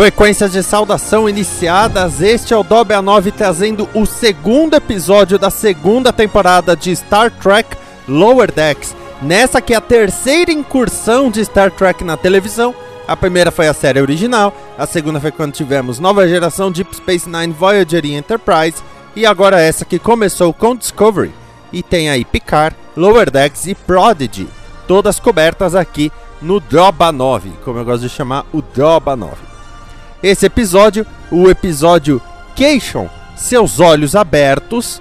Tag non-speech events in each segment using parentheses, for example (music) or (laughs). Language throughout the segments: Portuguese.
Frequências de saudação iniciadas, este é o Dolby A9 trazendo o segundo episódio da segunda temporada de Star Trek Lower Decks. Nessa que é a terceira incursão de Star Trek na televisão. A primeira foi a série original, a segunda foi quando tivemos nova geração Deep Space Nine, Voyager e Enterprise, e agora essa que começou com Discovery. E tem aí Picard, Lower Decks e Prodigy, todas cobertas aqui no Droba 9, como eu gosto de chamar o Droba 9 esse episódio, o episódio Cation, Seus Olhos Abertos,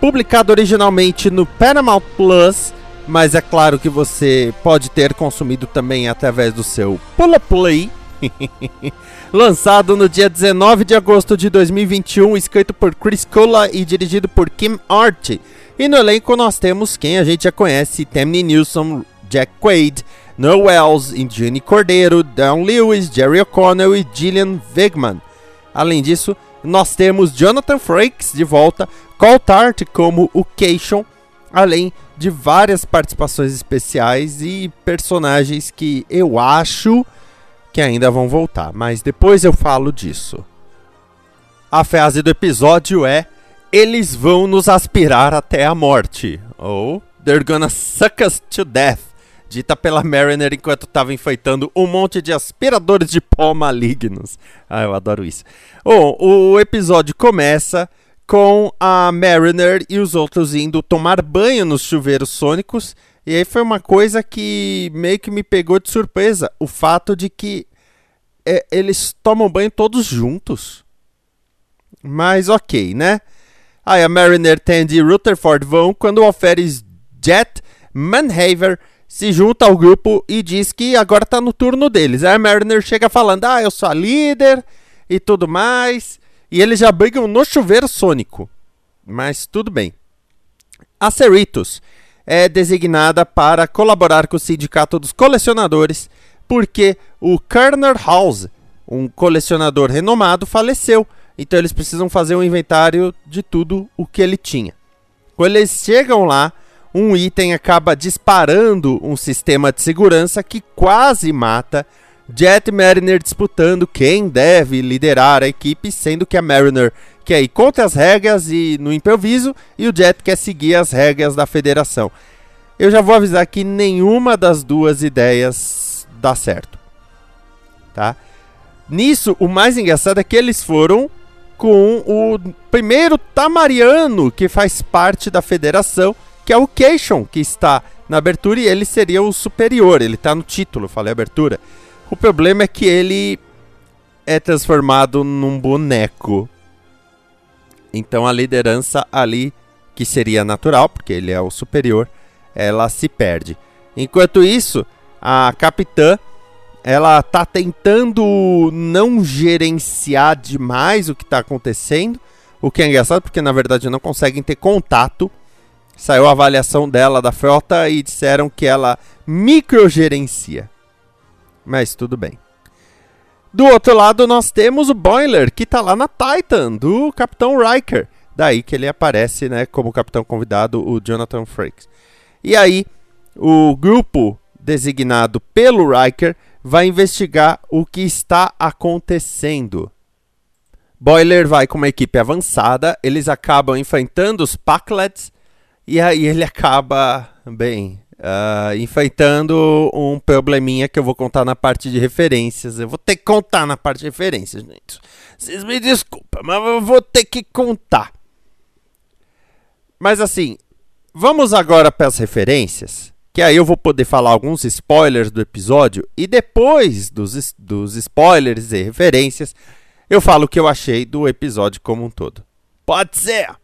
publicado originalmente no Paramount Plus, mas é claro que você pode ter consumido também através do seu Pula Play. (laughs) Lançado no dia 19 de agosto de 2021, escrito por Chris Cola e dirigido por Kim Art. E no elenco nós temos quem a gente já conhece: Tammy Nilsson, Jack Quaid, Noel Wells, Indiane Cordeiro, Dan Lewis, Jerry O'Connell e Gillian Wegman. Além disso, nós temos Jonathan Frakes de volta, Cole Tart como o Cation, além de várias participações especiais e personagens que eu acho que ainda vão voltar, mas depois eu falo disso. A frase do episódio é: Eles vão nos aspirar até a morte. Ou They're gonna suck us to death dita pela Mariner enquanto estava enfeitando um monte de aspiradores de pó malignos. Ah, eu adoro isso. Bom, o episódio começa com a Mariner e os outros indo tomar banho nos chuveiros sônicos. E aí foi uma coisa que meio que me pegou de surpresa. O fato de que é, eles tomam banho todos juntos. Mas ok, né? Aí a Mariner, Tandy e Rutherford vão quando o Alferes Jet Manhaver se junta ao grupo e diz que agora tá no turno deles. Aí a Mariner chega falando: Ah, eu sou a líder e tudo mais. E eles já brigam no chuveiro sônico. Mas tudo bem. A Cerritos é designada para colaborar com o sindicato dos colecionadores porque o Kerner House, um colecionador renomado, faleceu. Então eles precisam fazer um inventário de tudo o que ele tinha. Quando eles chegam lá, um item acaba disparando um sistema de segurança que quase mata Jet Mariner disputando quem deve liderar a equipe, sendo que a Mariner quer ir contra as regras e no improviso e o Jet quer seguir as regras da federação. Eu já vou avisar que nenhuma das duas ideias dá certo. Tá? Nisso, o mais engraçado é que eles foram com o primeiro Tamariano que faz parte da federação que é o Cation, que está na abertura e ele seria o superior, ele está no título, falei abertura. O problema é que ele é transformado num boneco. Então a liderança ali, que seria natural, porque ele é o superior, ela se perde. Enquanto isso, a capitã ela tá tentando não gerenciar demais o que está acontecendo, o que é engraçado porque na verdade não conseguem ter contato Saiu a avaliação dela da frota e disseram que ela microgerencia. Mas tudo bem. Do outro lado, nós temos o Boiler, que está lá na Titan, do Capitão Riker. Daí que ele aparece, né, como capitão convidado, o Jonathan Frakes. E aí, o grupo designado pelo Riker vai investigar o que está acontecendo. Boiler vai com uma equipe avançada, eles acabam enfrentando os Packlets e aí ele acaba, bem, uh, enfrentando um probleminha que eu vou contar na parte de referências. Eu vou ter que contar na parte de referências, gente. Vocês me desculpem, mas eu vou ter que contar. Mas assim, vamos agora para as referências. que aí eu vou poder falar alguns spoilers do episódio e depois dos, dos spoilers e referências, eu falo o que eu achei do episódio como um todo. Pode ser!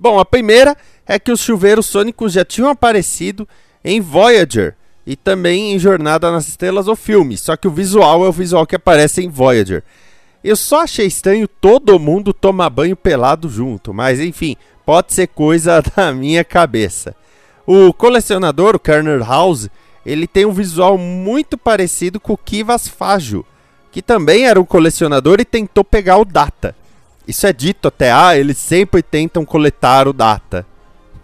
Bom, a primeira é que os chuveiros sônicos já tinham aparecido em Voyager e também em Jornada nas Estrelas, o filme, só que o visual é o visual que aparece em Voyager. Eu só achei estranho todo mundo tomar banho pelado junto, mas enfim, pode ser coisa (laughs) da minha cabeça. O colecionador, o Kerner House, ele tem um visual muito parecido com o Kivas Fajo, que também era um colecionador e tentou pegar o Data. Isso é dito até, ah, eles sempre tentam coletar o Data.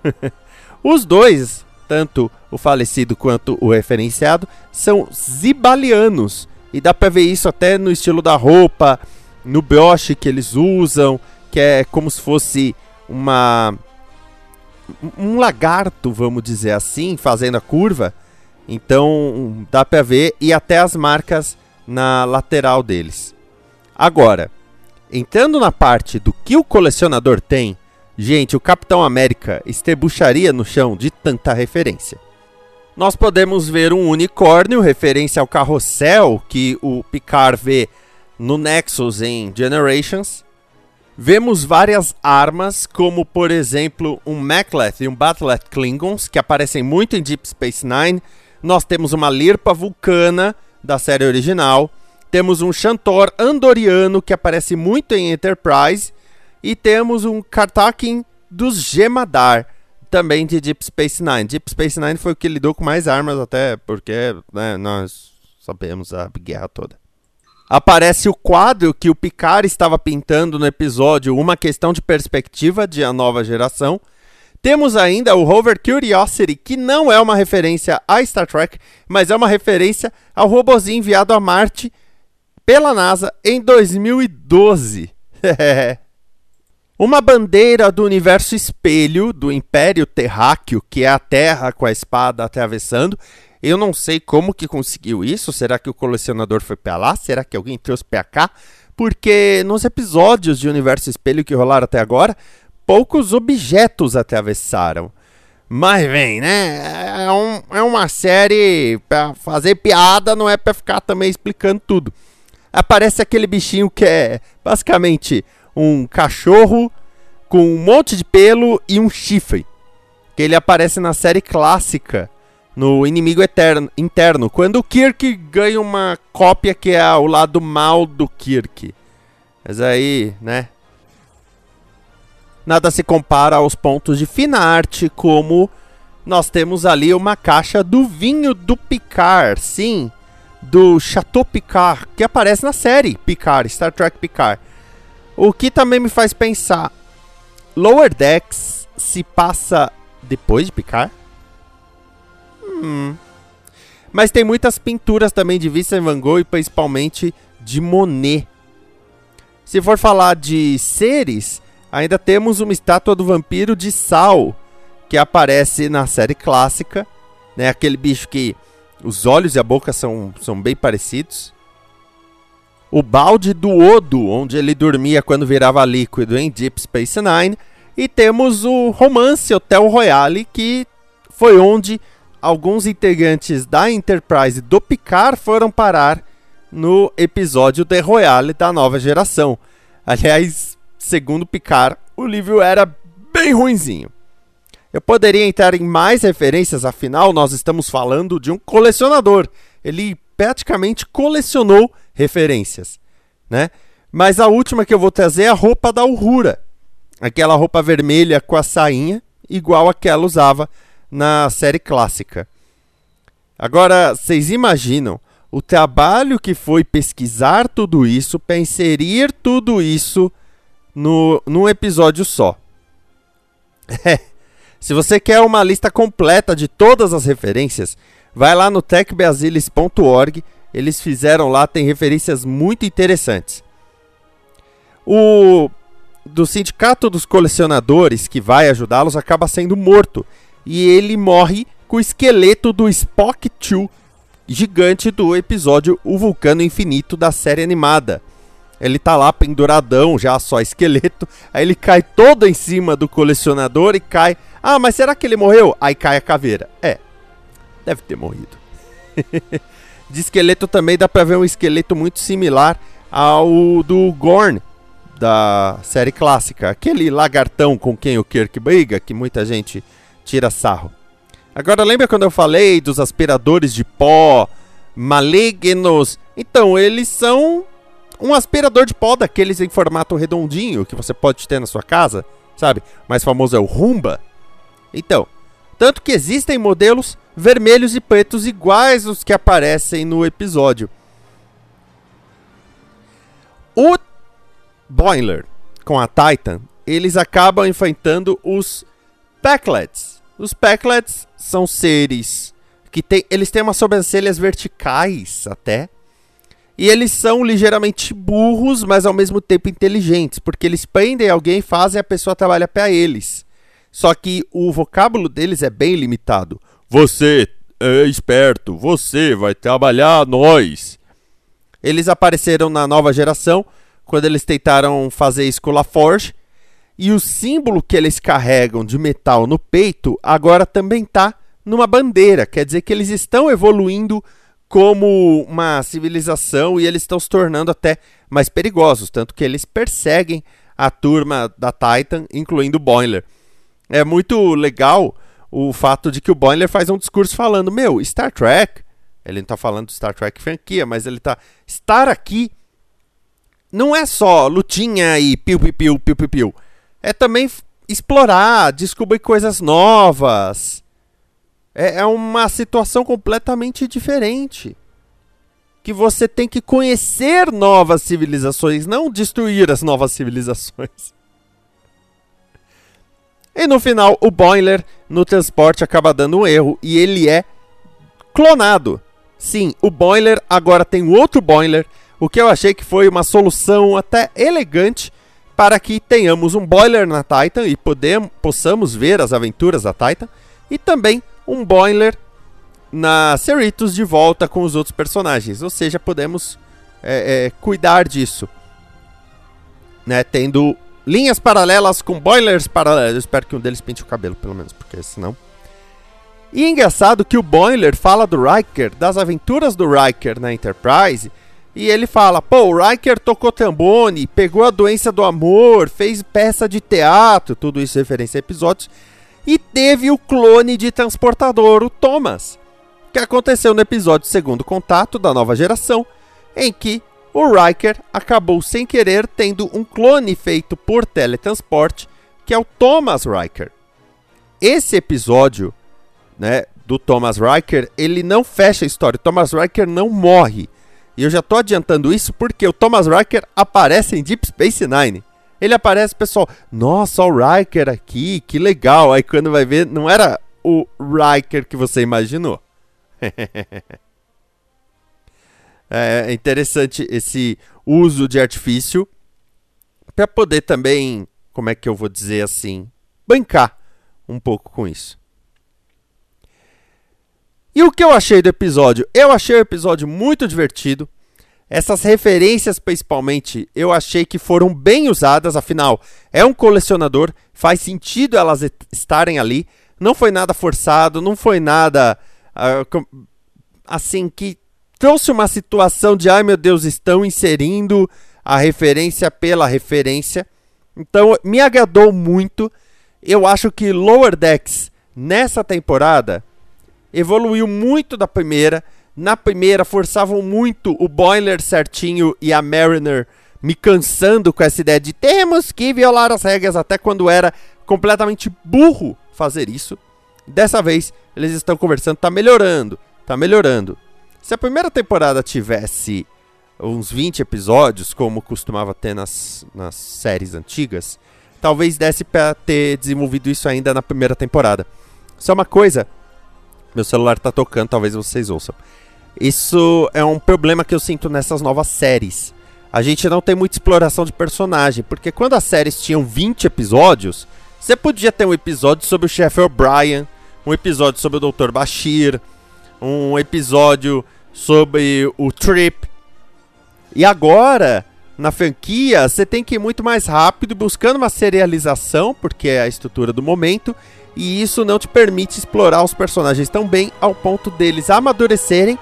(laughs) Os dois, tanto o falecido quanto o referenciado, são zibalianos. E dá pra ver isso até no estilo da roupa, no broche que eles usam, que é como se fosse uma um lagarto, vamos dizer assim, fazendo a curva. Então dá para ver e até as marcas na lateral deles. Agora, entrando na parte do que o colecionador tem, gente, o Capitão América estrebucharia no chão de tanta referência. Nós podemos ver um unicórnio, referência ao carrossel que o Picard vê no Nexus em Generations. Vemos várias armas, como por exemplo um Macleth e um Batlet Klingons, que aparecem muito em Deep Space Nine. Nós temos uma Lirpa Vulcana, da série original. Temos um Chantor Andoriano, que aparece muito em Enterprise. E temos um Kartakin dos Gemadar, também de Deep Space Nine. Deep Space Nine foi o que lidou com mais armas, até porque né, nós sabemos a guerra toda aparece o quadro que o Picard estava pintando no episódio Uma Questão de Perspectiva de A Nova Geração. Temos ainda o rover Curiosity, que não é uma referência a Star Trek, mas é uma referência ao robozinho enviado a Marte pela NASA em 2012. (laughs) uma bandeira do universo espelho do Império Terráqueo, que é a Terra com a espada atravessando, eu não sei como que conseguiu isso. Será que o colecionador foi pra lá? Será que alguém trouxe pra cá? Porque nos episódios de Universo Espelho que rolaram até agora, poucos objetos atravessaram. Mas vem, né? É, um, é uma série pra fazer piada, não é pra ficar também explicando tudo. Aparece aquele bichinho que é basicamente um cachorro com um monte de pelo e um chifre. Que ele aparece na série clássica no Inimigo Eterno, Interno, quando o Kirk ganha uma cópia que é o lado mal do Kirk. Mas aí, né? Nada se compara aos pontos de fina arte, como nós temos ali uma caixa do vinho do Picard, sim, do Chateau Picard, que aparece na série Picard, Star Trek Picard. O que também me faz pensar, Lower Decks se passa depois de Picard? Hum. Mas tem muitas pinturas também de Vincent Van Gogh e principalmente de Monet. Se for falar de seres, ainda temos uma estátua do vampiro de Sal, que aparece na série clássica, né? Aquele bicho que os olhos e a boca são, são bem parecidos. O balde do Odo, onde ele dormia quando virava líquido em Deep Space Nine. E temos o romance Hotel Royale, que foi onde alguns integrantes da Enterprise do Picard foram parar no episódio The Royale da nova geração. Aliás, segundo Picard, o livro era bem ruinzinho. Eu poderia entrar em mais referências, afinal, nós estamos falando de um colecionador. Ele praticamente colecionou referências, né? Mas a última que eu vou trazer é a roupa da Uhura. Aquela roupa vermelha com a sainha, igual a que ela usava na série clássica. Agora, vocês imaginam o trabalho que foi pesquisar tudo isso, para inserir tudo isso no, num episódio só. (laughs) É. Se você quer uma lista completa de todas as referências, vai lá no techbasilis.org. Eles fizeram lá, tem referências muito interessantes. O do sindicato dos colecionadores que vai ajudá-los acaba sendo morto e ele morre com o esqueleto do Spock 2 gigante do episódio O Vulcano Infinito da série animada. Ele tá lá penduradão, já só esqueleto. Aí ele cai todo em cima do colecionador e cai Ah, mas será que ele morreu? Aí cai a caveira. É, deve ter morrido. (laughs) de esqueleto também dá pra ver um esqueleto muito similar ao do Gorn, da série clássica. Aquele lagartão com quem o Kirk briga, que muita gente tira sarro. Agora lembra quando eu falei dos aspiradores de pó malignos? Então, eles são um aspirador de pó daqueles em formato redondinho que você pode ter na sua casa, sabe? O mais famoso é o Rumba. Então, tanto que existem modelos vermelhos e pretos iguais aos que aparecem no episódio. O Boiler com a Titan, eles acabam enfrentando os Packlets. Os Packlets são seres que tem, eles têm umas sobrancelhas verticais até. E eles são ligeiramente burros, mas ao mesmo tempo inteligentes, porque eles prendem alguém e fazem a pessoa trabalhar para eles. Só que o vocábulo deles é bem limitado. Você é esperto, você vai trabalhar nós. Eles apareceram na nova geração quando eles tentaram fazer isso com La Forge. E o símbolo que eles carregam de metal no peito agora também está numa bandeira. Quer dizer que eles estão evoluindo como uma civilização e eles estão se tornando até mais perigosos. Tanto que eles perseguem a turma da Titan, incluindo o Boiler é muito legal o fato de que o Boiler faz um discurso falando: Meu, Star Trek. Ele não tá falando Star Trek franquia, mas ele tá. Estar aqui não é só lutinha e piu-piu-piu, piu-piu-piu. É também explorar, descobrir coisas novas. É, é uma situação completamente diferente. Que você tem que conhecer novas civilizações, não destruir as novas civilizações. (laughs) E no final, o Boiler no transporte acaba dando um erro e ele é clonado. Sim, o Boiler agora tem outro Boiler, o que eu achei que foi uma solução até elegante para que tenhamos um Boiler na Titan e possamos ver as aventuras da Titan, e também um Boiler na Cerritos de volta com os outros personagens. Ou seja, podemos é, é, cuidar disso. Né, tendo linhas paralelas com boilers paralelos. Eu espero que um deles pinte o cabelo, pelo menos, porque senão. E é engraçado que o Boiler fala do Riker, das aventuras do Riker na Enterprise, e ele fala: pô, o Riker tocou tambone, pegou a doença do amor, fez peça de teatro, tudo isso referência a episódios, e teve o clone de transportador, o Thomas, que aconteceu no episódio Segundo Contato da nova geração, em que o Riker acabou sem querer tendo um clone feito por teletransporte, que é o Thomas Riker. Esse episódio, né, do Thomas Riker, ele não fecha a história. O Thomas Riker não morre. E eu já tô adiantando isso porque o Thomas Riker aparece em Deep Space Nine. Ele aparece, pessoal, nossa, o Riker aqui, que legal. Aí quando vai ver, não era o Riker que você imaginou. (laughs) É, é interessante esse uso de artifício para poder também, como é que eu vou dizer assim, bancar um pouco com isso. E o que eu achei do episódio? Eu achei o episódio muito divertido. Essas referências, principalmente, eu achei que foram bem usadas. Afinal, é um colecionador, faz sentido elas estarem ali. Não foi nada forçado, não foi nada uh, assim que trouxe uma situação de ai meu Deus, estão inserindo a referência pela referência. Então me agradou muito. Eu acho que Lower Decks nessa temporada evoluiu muito da primeira. Na primeira forçavam muito o Boiler certinho e a Mariner me cansando com essa ideia de temos que violar as regras até quando era completamente burro fazer isso. Dessa vez eles estão conversando, tá melhorando, tá melhorando. Se a primeira temporada tivesse uns 20 episódios, como costumava ter nas, nas séries antigas, talvez desse para ter desenvolvido isso ainda na primeira temporada. Só uma coisa, meu celular tá tocando, talvez vocês ouçam. Isso é um problema que eu sinto nessas novas séries. A gente não tem muita exploração de personagem, porque quando as séries tinham 20 episódios, você podia ter um episódio sobre o chefe O'Brien, um episódio sobre o Dr. Bashir, um episódio sobre o Trip. E agora, na franquia, você tem que ir muito mais rápido buscando uma serialização, porque é a estrutura do momento, e isso não te permite explorar os personagens tão bem ao ponto deles amadurecerem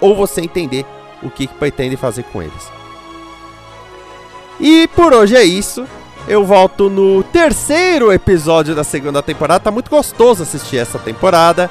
ou você entender o que, que pretende fazer com eles. E por hoje é isso. Eu volto no terceiro episódio da segunda temporada. Tá muito gostoso assistir essa temporada.